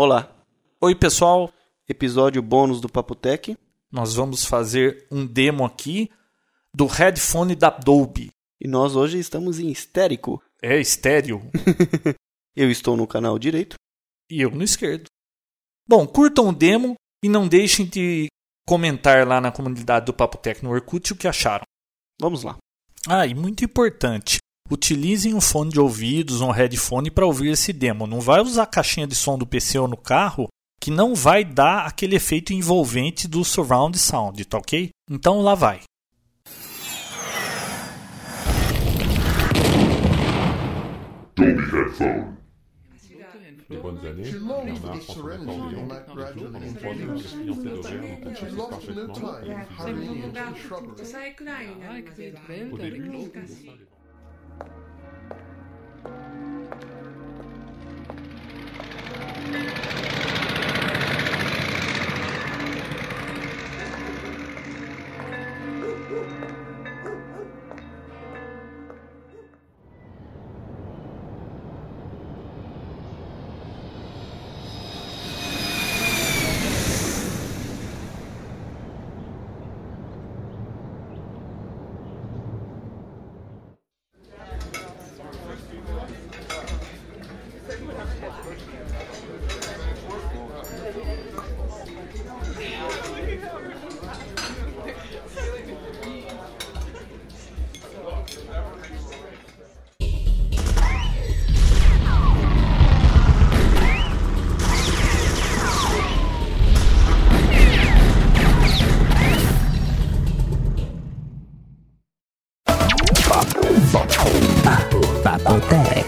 Olá, Oi, pessoal. episódio bônus do Papotec. Nós vamos fazer um demo aqui do headphone da Dolby. E nós hoje estamos em histérico. É estéreo Eu estou no canal direito. e eu no esquerdo. Bom, curtam o demo e não deixem de comentar lá na comunidade do Papo Tech no Orkut o que acharam. Vamos lá. Ah, e muito importante, utilizem um fone de ouvidos, um headphone para ouvir esse demo. Não vai usar a caixinha de som do PC ou no carro, que não vai dar aquele efeito envolvente do surround sound, tá ok? Então lá vai. Dolby Headphone. Papothèque.